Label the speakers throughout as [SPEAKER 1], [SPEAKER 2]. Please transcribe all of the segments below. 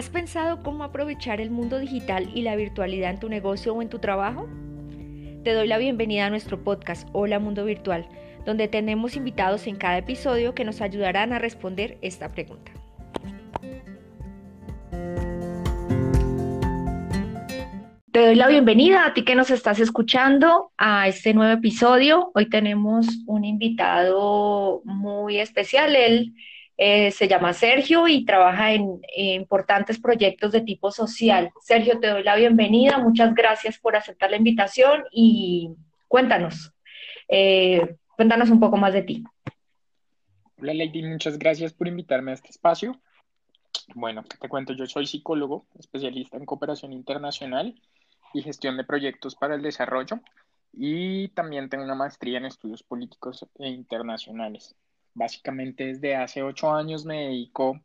[SPEAKER 1] ¿Has pensado cómo aprovechar el mundo digital y la virtualidad en tu negocio o en tu trabajo? Te doy la bienvenida a nuestro podcast Hola Mundo Virtual, donde tenemos invitados en cada episodio que nos ayudarán a responder esta pregunta. Te doy la bienvenida a ti que nos estás escuchando a este nuevo episodio. Hoy tenemos un invitado muy especial. Él eh, se llama Sergio y trabaja en, importantes proyectos de tipo social. Sergio, te doy la bienvenida. Muchas gracias por aceptar la invitación y cuéntanos, eh, cuéntanos un poco más de ti.
[SPEAKER 2] Hola Lady, muchas gracias por invitarme a este espacio. Bueno, te cuento, yo soy psicólogo, especialista en cooperación internacional y gestión de proyectos para el desarrollo y también tengo una maestría en estudios políticos e internacionales. Básicamente desde hace ocho años me dedico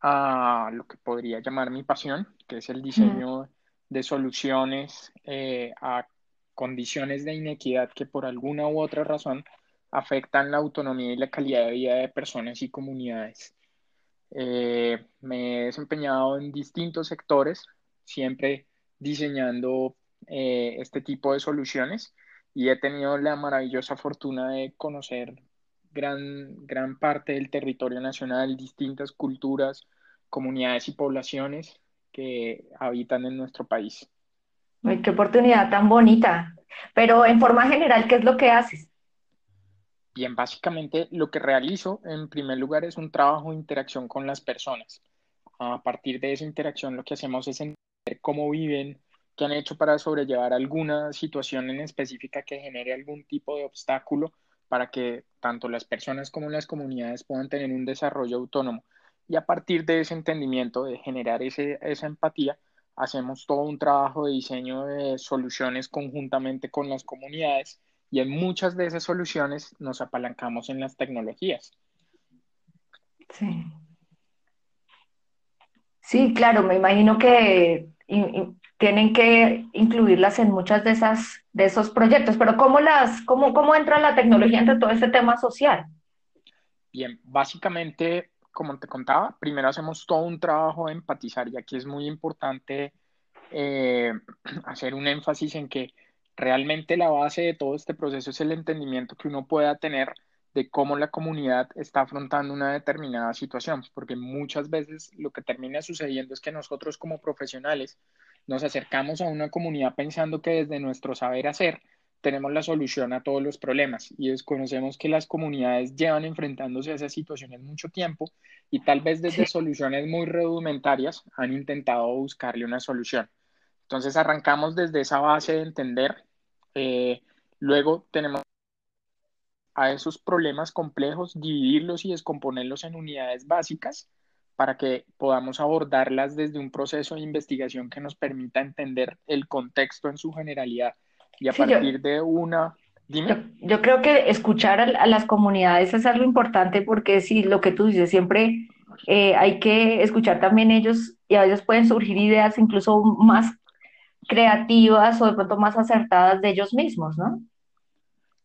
[SPEAKER 2] a lo que podría llamar mi pasión, que es el diseño de soluciones eh, a condiciones de inequidad que por alguna u otra razón afectan la autonomía y la calidad de vida de personas y comunidades. Eh, me he desempeñado en distintos sectores, siempre diseñando eh, este tipo de soluciones y he tenido la maravillosa fortuna de conocer gran, gran parte del territorio nacional, distintas culturas, comunidades y poblaciones que habitan en nuestro país.
[SPEAKER 1] Ay, qué oportunidad tan bonita. Pero en forma general, ¿qué es lo que haces?
[SPEAKER 2] Bien, básicamente lo que realizo en primer lugar es un trabajo de interacción con las personas. A partir de esa interacción lo que hacemos es entender cómo viven, qué han hecho para sobrellevar alguna situación en específica que genere algún tipo de obstáculo para que tanto las personas como las comunidades puedan tener un desarrollo autónomo. Y a partir de ese entendimiento, de generar esa empatía, hacemos todo un trabajo de diseño de soluciones conjuntamente con las comunidades y en muchas de esas soluciones nos apalancamos en las tecnologías.
[SPEAKER 1] Sí. Sí, claro, me imagino que tienen que incluirlas en muchas de esas de esos proyectos, pero ¿cómo las cómo, cómo entra la tecnología entre todo este tema social?
[SPEAKER 2] Bien, básicamente, como te contaba, primero hacemos todo un trabajo de empatizar y aquí es muy importante eh, hacer un énfasis en que realmente la base de todo este proceso es el entendimiento que uno pueda tener de cómo la comunidad está afrontando una determinada situación, porque muchas veces lo que termina sucediendo es que nosotros como profesionales nos acercamos a una comunidad pensando que desde nuestro saber hacer tenemos la solución a todos los problemas y desconocemos que las comunidades llevan enfrentándose a esas situaciones mucho tiempo y tal vez desde soluciones muy rudimentarias han intentado buscarle una solución. Entonces arrancamos desde esa base de entender, eh, luego tenemos a esos problemas complejos, dividirlos y descomponerlos en unidades básicas para que podamos abordarlas desde un proceso de investigación que nos permita entender el contexto en su generalidad y a partir de una...
[SPEAKER 1] Dime. Yo, creo que escuchar a, las comunidades es algo importante porque si lo que tú dices, siempre eh, hay que escuchar también ellos y a veces pueden surgir ideas incluso más creativas o de pronto más acertadas de ellos mismos, ¿no?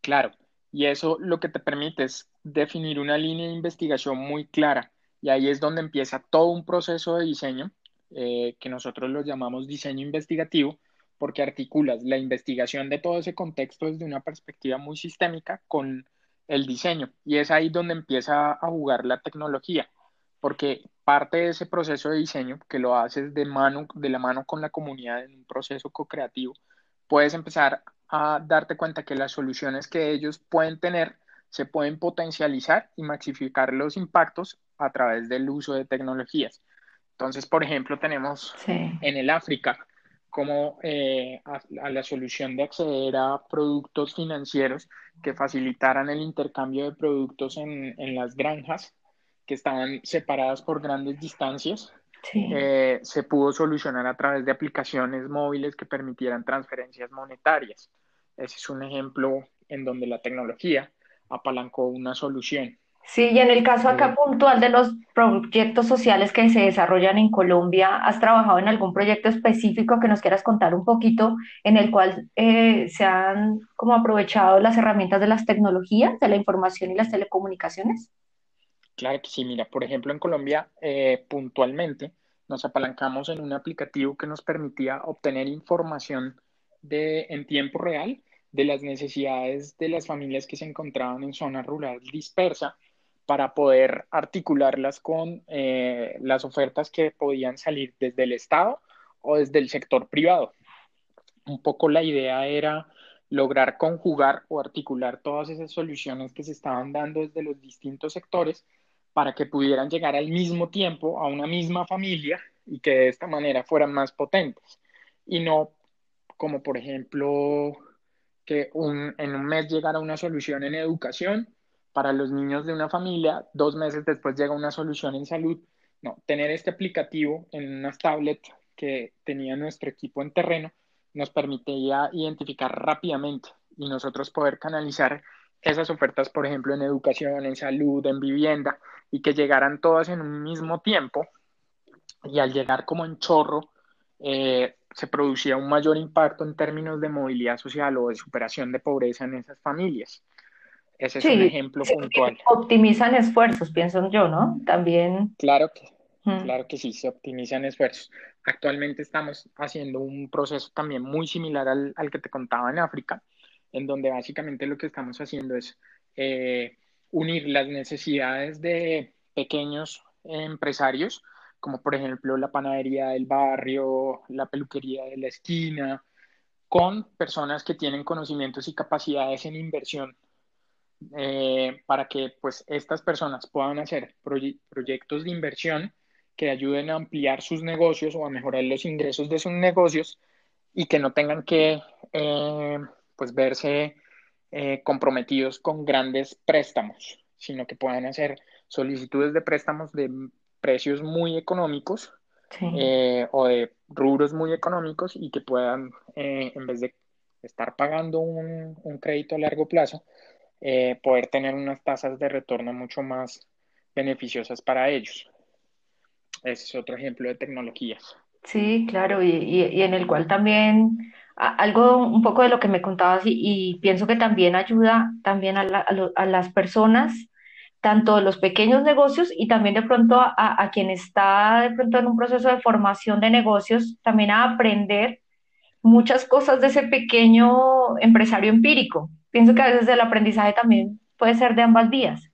[SPEAKER 2] Claro, y eso lo que te permite es definir una línea de investigación muy clara y ahí es donde empieza todo un proceso de diseño eh, que nosotros lo llamamos diseño investigativo, porque articulas la investigación de todo ese contexto desde una perspectiva muy sistémica con el diseño. Y es ahí donde empieza a jugar la tecnología, porque parte de ese proceso de diseño, que lo haces de, mano, de la mano con la comunidad en un proceso co-creativo, puedes empezar a darte cuenta que las soluciones que ellos pueden tener se pueden potencializar y maxificar los impactos a través del uso de tecnologías. Entonces, por ejemplo, tenemos en el África como eh, a, la solución de acceder a productos financieros que facilitaran el intercambio de productos en, en las granjas que estaban separadas por grandes distancias. Eh, se pudo solucionar a través de aplicaciones móviles que permitieran transferencias monetarias. Ese es un ejemplo en donde la tecnología apalancó una solución.
[SPEAKER 1] Sí, y en el caso acá puntual de los proyectos sociales que se desarrollan en Colombia, ¿has trabajado en algún proyecto específico que nos quieras contar un poquito en el cual eh, se han como aprovechado las herramientas de las tecnologías, de la información y las telecomunicaciones?
[SPEAKER 2] Claro que sí, mira, por ejemplo en Colombia eh, puntualmente nos apalancamos en un aplicativo que nos permitía obtener información de, en tiempo real de las necesidades de las familias que se encontraban en zona rural dispersa para poder articularlas con eh, las ofertas que podían salir desde el Estado o desde el sector privado. Un poco la idea era lograr conjugar o articular todas esas soluciones que se estaban dando desde los distintos sectores para que pudieran llegar al mismo tiempo a una misma familia y que de esta manera fueran más potentes. Y no como por ejemplo que en un mes llegara una solución en educación para los niños de una familia, dos meses después llega una solución en salud. No, tener este aplicativo en unas tablets que tenía nuestro equipo en terreno nos permitía identificar rápidamente y nosotros poder canalizar esas ofertas, por ejemplo, en educación, en salud, en vivienda, y que llegaran todas en un mismo tiempo. Y al llegar como en chorro, eh, se producía un mayor impacto en términos de movilidad social o de superación de pobreza en esas familias. Ese es un ejemplo puntual.
[SPEAKER 1] Optimizan esfuerzos, pienso yo, ¿no? También.
[SPEAKER 2] Claro que, claro que sí, se optimizan esfuerzos. Actualmente estamos haciendo un proceso también muy similar al, al que te contaba en África, en donde básicamente lo que estamos haciendo es eh, unir las necesidades de pequeños empresarios, como por ejemplo la panadería del barrio, la peluquería de la esquina, con personas que tienen conocimientos y capacidades en inversión eh, para que pues estas personas puedan hacer proyectos de inversión que ayuden a ampliar sus negocios o a mejorar los ingresos de sus negocios y que no tengan que eh, pues verse eh, comprometidos con grandes préstamos, sino que puedan hacer solicitudes de préstamos de precios muy económicos o de rubros muy económicos y que puedan, en vez de estar pagando un, un crédito a largo plazo, eh, poder tener unas tasas de retorno mucho más beneficiosas para ellos. Ese es otro ejemplo de tecnologías.
[SPEAKER 1] Sí, claro, y, en el cual también algo un poco de lo que me contabas y, pienso que también ayuda también a, las personas, tanto los pequeños negocios y también de pronto a, a, quien está de pronto en un proceso de formación de negocios, también a aprender muchas cosas de ese pequeño empresario empírico, pienso que a veces el aprendizaje también puede ser de ambas vías.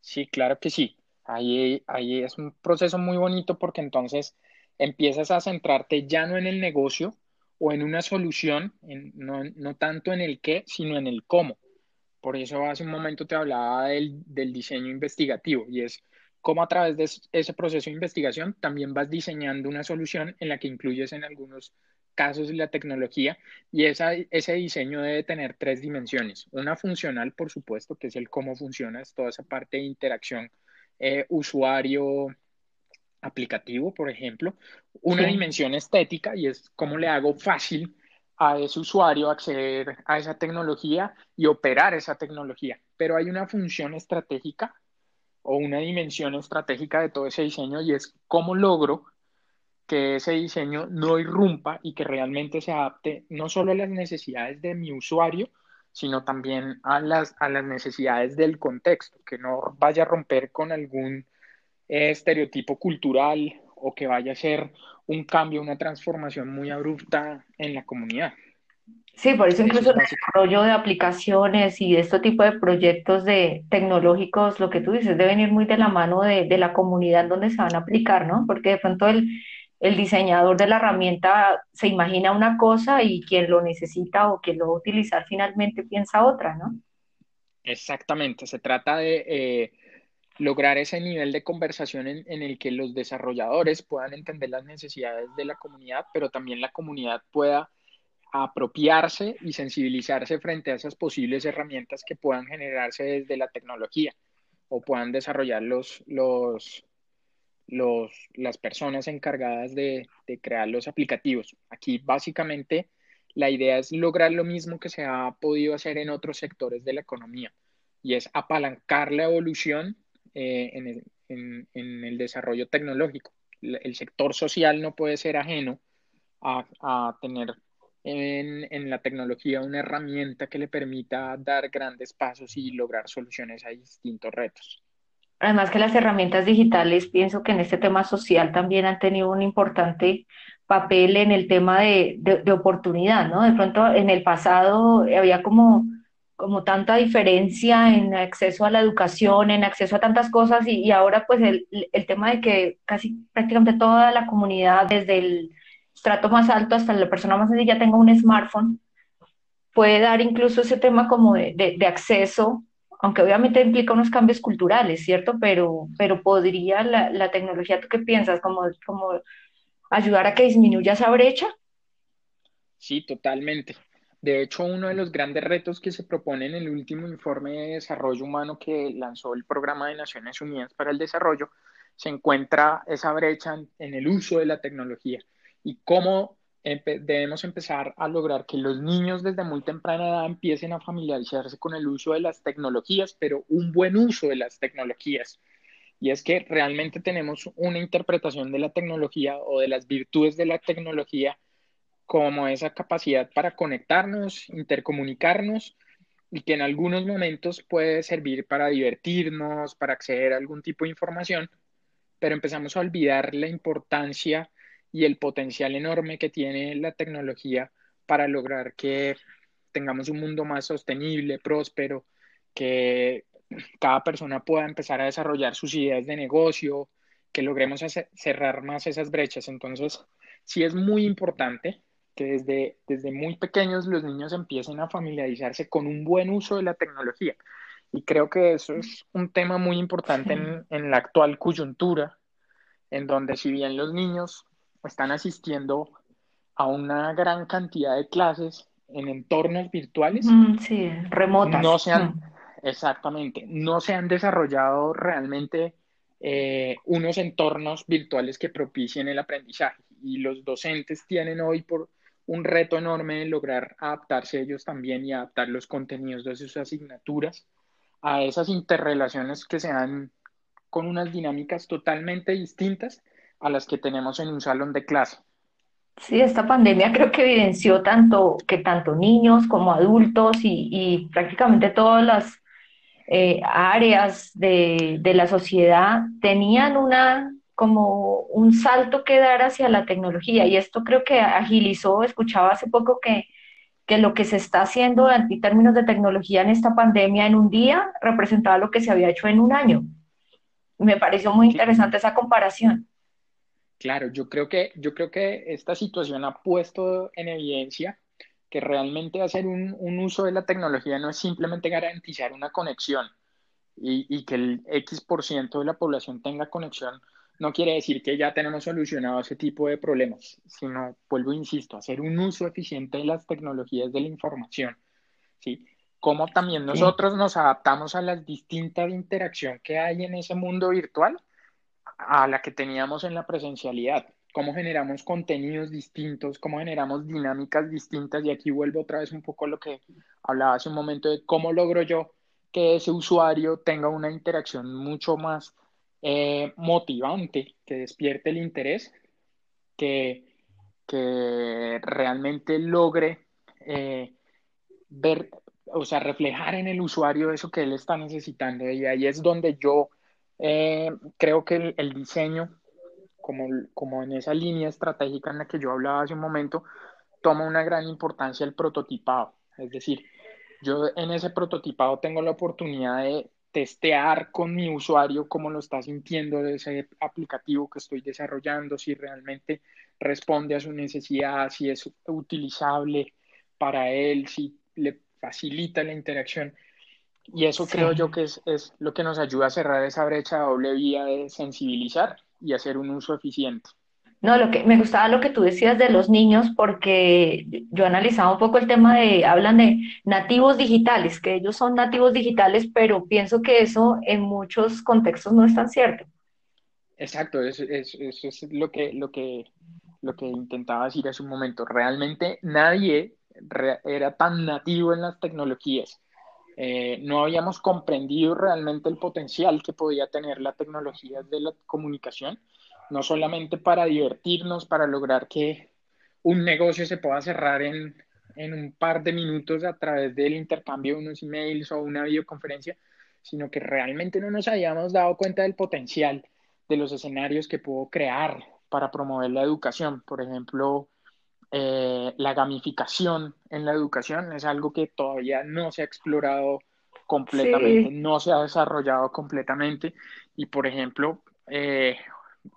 [SPEAKER 2] Sí, claro que sí. Ahí, ahí es un proceso muy bonito porque entonces empiezas a centrarte ya no en el negocio o en una solución, no, no, tanto en el qué, sino en el cómo. Por eso hace un momento te hablaba del, del diseño investigativo y es cómo a través de ese proceso de investigación también vas diseñando una solución en la que incluyes en algunos casos y la tecnología y esa, ese diseño debe tener tres dimensiones. Una funcional, por supuesto, que es el cómo funciona, es toda esa parte de interacción eh, usuario aplicativo, por ejemplo. Una dimensión estética y es cómo le hago fácil a ese usuario acceder a esa tecnología y operar esa tecnología. Pero hay una función estratégica o una dimensión estratégica de todo ese diseño y es cómo logro que ese diseño no irrumpa y que realmente se adapte no solo a las necesidades de mi usuario, sino también a las, a las necesidades del contexto, que no vaya a romper con algún eh, estereotipo cultural o que vaya a ser un cambio, una transformación muy abrupta en la comunidad.
[SPEAKER 1] Sí, por eso incluso el desarrollo de aplicaciones y de este tipo de proyectos de tecnológicos, lo que tú dices, deben ir muy de la mano de, de la comunidad donde se van a aplicar, ¿no? Porque de pronto el, el diseñador de la herramienta se imagina una cosa y quien lo necesita o quien lo va a utilizar finalmente piensa otra, ¿no?
[SPEAKER 2] Exactamente, se trata de eh, lograr ese nivel de conversación en, en, el que los desarrolladores puedan entender las necesidades de la comunidad, pero también la comunidad pueda apropiarse y sensibilizarse frente a esas posibles herramientas que puedan generarse desde la tecnología o puedan desarrollar los, los, los, las personas encargadas de, crear los aplicativos. Aquí básicamente la idea es lograr lo mismo que se ha podido hacer en otros sectores de la economía y es apalancar la evolución eh, en, el, desarrollo tecnológico. El sector social no puede ser ajeno a, tener en, en, la tecnología una herramienta que le permita dar grandes pasos y lograr soluciones a distintos retos.
[SPEAKER 1] Además que las herramientas digitales, pienso que en este tema social también han tenido un importante papel en el tema de, de, oportunidad, ¿no? De pronto en el pasado había como, como tanta diferencia en acceso a la educación, en acceso a tantas cosas y, ahora pues el, el, tema de que casi prácticamente toda la comunidad, desde el estrato más alto hasta la persona más sencilla tenga un smartphone, puede dar incluso ese tema como de, de acceso aunque obviamente implica unos cambios culturales, ¿cierto? Pero, pero podría la, la tecnología, ¿tú qué piensas? Como, ayudar a que disminuya esa brecha.
[SPEAKER 2] Sí, totalmente. De hecho, uno de los grandes retos que se propone en el último informe de desarrollo humano que lanzó el Programa de Naciones Unidas para el Desarrollo, se encuentra esa brecha en el uso de la tecnología y cómo debemos empezar a lograr que los niños desde muy temprana edad empiecen a familiarizarse con el uso de las tecnologías, pero un buen uso de las tecnologías. Y es que realmente tenemos una interpretación de la tecnología o de las virtudes de la tecnología como esa capacidad para conectarnos, intercomunicarnos y que en algunos momentos puede servir para divertirnos, para acceder a algún tipo de información, pero empezamos a olvidar la importancia y el potencial enorme que tiene la tecnología para lograr que tengamos un mundo más sostenible, próspero, que cada persona pueda empezar a desarrollar sus ideas de negocio, que logremos cerrar más esas brechas. Entonces, sí es muy importante que desde, desde muy pequeños los niños empiecen a familiarizarse con un buen uso de la tecnología. Y creo que eso es un tema muy importante en, en la actual coyuntura, en donde si bien los niños están asistiendo a una gran cantidad de clases en entornos virtuales.
[SPEAKER 1] Mm, sí, remotas.
[SPEAKER 2] No se han, mm. exactamente, no se han desarrollado realmente eh, unos entornos virtuales que propicien el aprendizaje. Y los docentes tienen hoy por un reto enorme de lograr adaptarse ellos también y adaptar los contenidos de sus asignaturas a esas interrelaciones que se dan con unas dinámicas totalmente distintas a las que tenemos en un salón de clase.
[SPEAKER 1] Sí, esta pandemia creo que evidenció tanto que tanto niños como adultos y, prácticamente todas las eh, áreas de, de, la sociedad tenían una como un salto que dar hacia la tecnología y esto creo que agilizó, escuchaba hace poco que, que lo que se está haciendo en términos de tecnología en esta pandemia en un día representaba lo que se había hecho en un año. Me pareció muy interesante esa comparación.
[SPEAKER 2] Claro, yo creo que, yo creo que esta situación ha puesto en evidencia que realmente hacer un, uso de la tecnología no es simplemente garantizar una conexión y, y, que el X por ciento de la población tenga conexión, no quiere decir que ya tenemos solucionado ese tipo de problemas, sino, vuelvo, insisto, hacer un uso eficiente de las tecnologías de la información, ¿sí? Cómo también nosotros nos adaptamos a las distintas interacciones que hay en ese mundo virtual a la que teníamos en la presencialidad. Cómo generamos contenidos distintos, cómo generamos dinámicas distintas. Y aquí vuelvo otra vez un poco a lo que hablaba hace un momento de cómo logro yo que ese usuario tenga una interacción mucho más eh, motivante, que despierte el interés, que, que realmente logre eh, ver, o sea, reflejar en el usuario eso que él está necesitando. Y ahí es donde yo eh, creo que el, diseño, como, como en esa línea estratégica en la que yo hablaba hace un momento, toma una gran importancia el prototipado. Es decir, yo en ese prototipado tengo la oportunidad de testear con mi usuario cómo lo está sintiendo ese aplicativo que estoy desarrollando, si realmente responde a su necesidad, si es utilizable para él, si le facilita la interacción. Y eso creo yo que es, es, lo que nos ayuda a cerrar esa brecha doble vía de sensibilizar y hacer un uso eficiente.
[SPEAKER 1] No, lo que me gustaba lo que tú decías de los niños, porque yo analizaba un poco el tema de, hablan de nativos digitales, que ellos son nativos digitales, pero pienso que eso en muchos contextos no es tan cierto.
[SPEAKER 2] Exacto, eso, es lo que, lo, que, lo que intentaba decir hace un momento. Realmente nadie era tan nativo en las tecnologías eh, no habíamos comprendido realmente el potencial que podía tener la tecnología de la comunicación, no solamente para divertirnos, para lograr que un negocio se pueda cerrar en, en un par de minutos a través del intercambio de unos emails o una videoconferencia, sino que realmente no nos habíamos dado cuenta del potencial de los escenarios que puedo crear para promover la educación. Por ejemplo, eh, la gamificación en la educación es algo que todavía no se ha explorado completamente, no se ha desarrollado completamente. Y, por ejemplo, eh,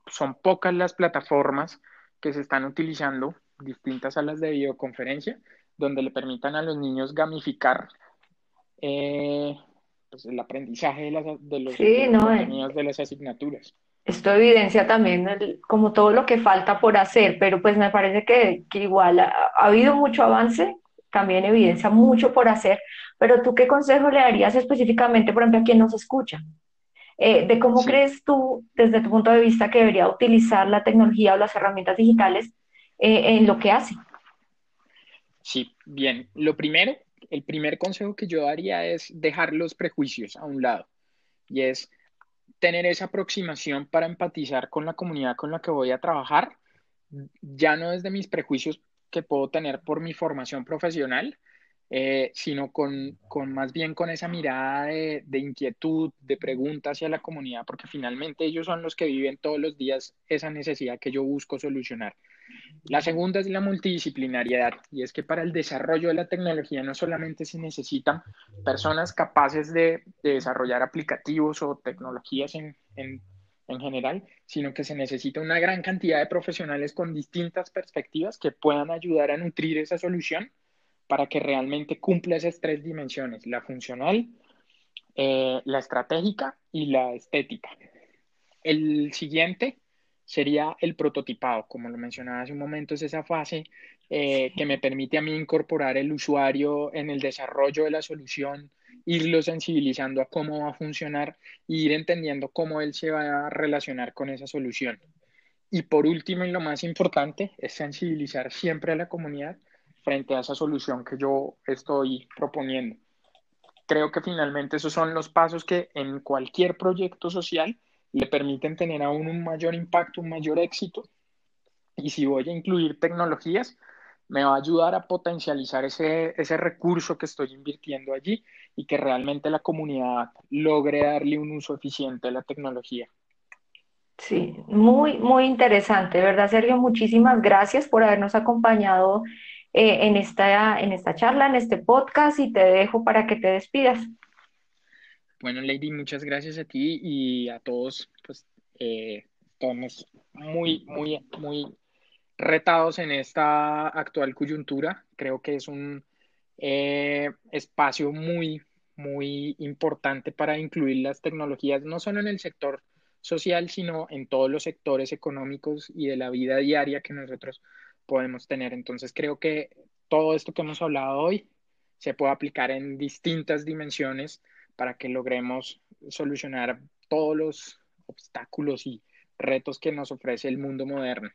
[SPEAKER 2] son pocas las plataformas que se están utilizando, distintas a las de videoconferencia, donde le permitan a los niños gamificar eh, pues, el aprendizaje de, las, de los, contenidos de las asignaturas.
[SPEAKER 1] Esto evidencia también como todo lo que falta por hacer, pero pues me parece que, igual ha, habido mucho avance, también evidencia mucho por hacer, pero tú qué consejo le darías específicamente, por ejemplo, a quien nos escucha? Eh, de cómo crees tú, desde tu punto de vista, que debería utilizar la tecnología o las herramientas digitales eh, en lo que hace.
[SPEAKER 2] Sí, bien. Lo primero, el primer consejo que yo daría es dejar los prejuicios a un lado y es tener esa aproximación para empatizar con la comunidad con la que voy a trabajar, ya no desde mis prejuicios que puedo tener por mi formación profesional, eh, sino con, más bien con esa mirada de, de, inquietud, de pregunta hacia la comunidad, porque finalmente ellos son los que viven todos los días esa necesidad que yo busco solucionar. La segunda es la multidisciplinariedad y es que para el desarrollo de la tecnología no solamente se necesitan personas capaces de, desarrollar aplicativos o tecnologías en, general, sino que se necesita una gran cantidad de profesionales con distintas perspectivas que puedan ayudar a nutrir esa solución para que realmente cumpla esas tres dimensiones, la funcional, eh, la estratégica y la estética. El siguiente sería el prototipado. Como lo mencionaba hace un momento, es esa fase eh, que me permite a mí incorporar el usuario en el desarrollo de la solución, irlo sensibilizando a cómo va a funcionar e ir entendiendo cómo él se va a relacionar con esa solución. Y por último, y lo más importante, es sensibilizar siempre a la comunidad frente a esa solución que yo estoy proponiendo. Creo que finalmente esos son los pasos que en cualquier proyecto social le permiten tener aún un mayor impacto, un mayor éxito. Y si voy a incluir tecnologías, me va a ayudar a potencializar ese, ese recurso que estoy invirtiendo allí y que realmente la comunidad logre darle un uso eficiente a la tecnología.
[SPEAKER 1] Sí, muy, muy interesante, ¿verdad, Sergio? Muchísimas gracias por habernos acompañado eh, en, esta, en esta charla, en este podcast y te dejo para que te despidas.
[SPEAKER 2] Bueno, Lady, muchas gracias a ti y a todos. Pues eh, estamos muy, muy, muy retados en esta actual coyuntura. Creo que es un eh, espacio muy, muy importante para incluir las tecnologías, no solo en el sector social, sino en todos los sectores económicos y de la vida diaria que nosotros podemos tener. Entonces, creo que todo esto que hemos hablado hoy se puede aplicar en distintas dimensiones para que logremos solucionar todos los obstáculos y retos que nos ofrece el mundo moderno.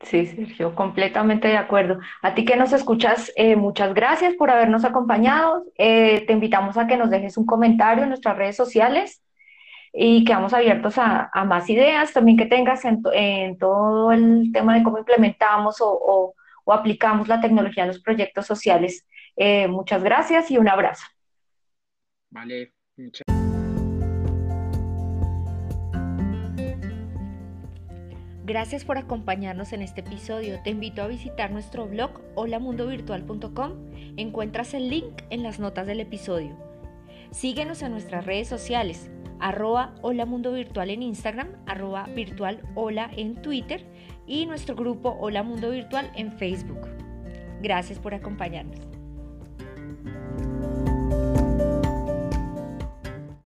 [SPEAKER 1] Sí, Sergio, completamente de acuerdo. A ti que nos escuchas, eh, muchas gracias por habernos acompañado. Eh, te invitamos a que nos dejes un comentario en nuestras redes sociales y quedamos abiertos a, más ideas también que tengas en, todo el tema de cómo implementamos o, aplicamos la tecnología en los proyectos sociales. Eh, muchas gracias y un abrazo.
[SPEAKER 2] Vale, muchas
[SPEAKER 1] Gracias por acompañarnos en este episodio. Te invito a visitar nuestro blog holamundovirtual.com. Encuentras el link en las notas del episodio. Síguenos en nuestras redes sociales, arroba Hola Mundo Virtual en Instagram, arroba Virtual Hola en Twitter y nuestro grupo Hola Mundo Virtual en Facebook. Gracias por acompañarnos.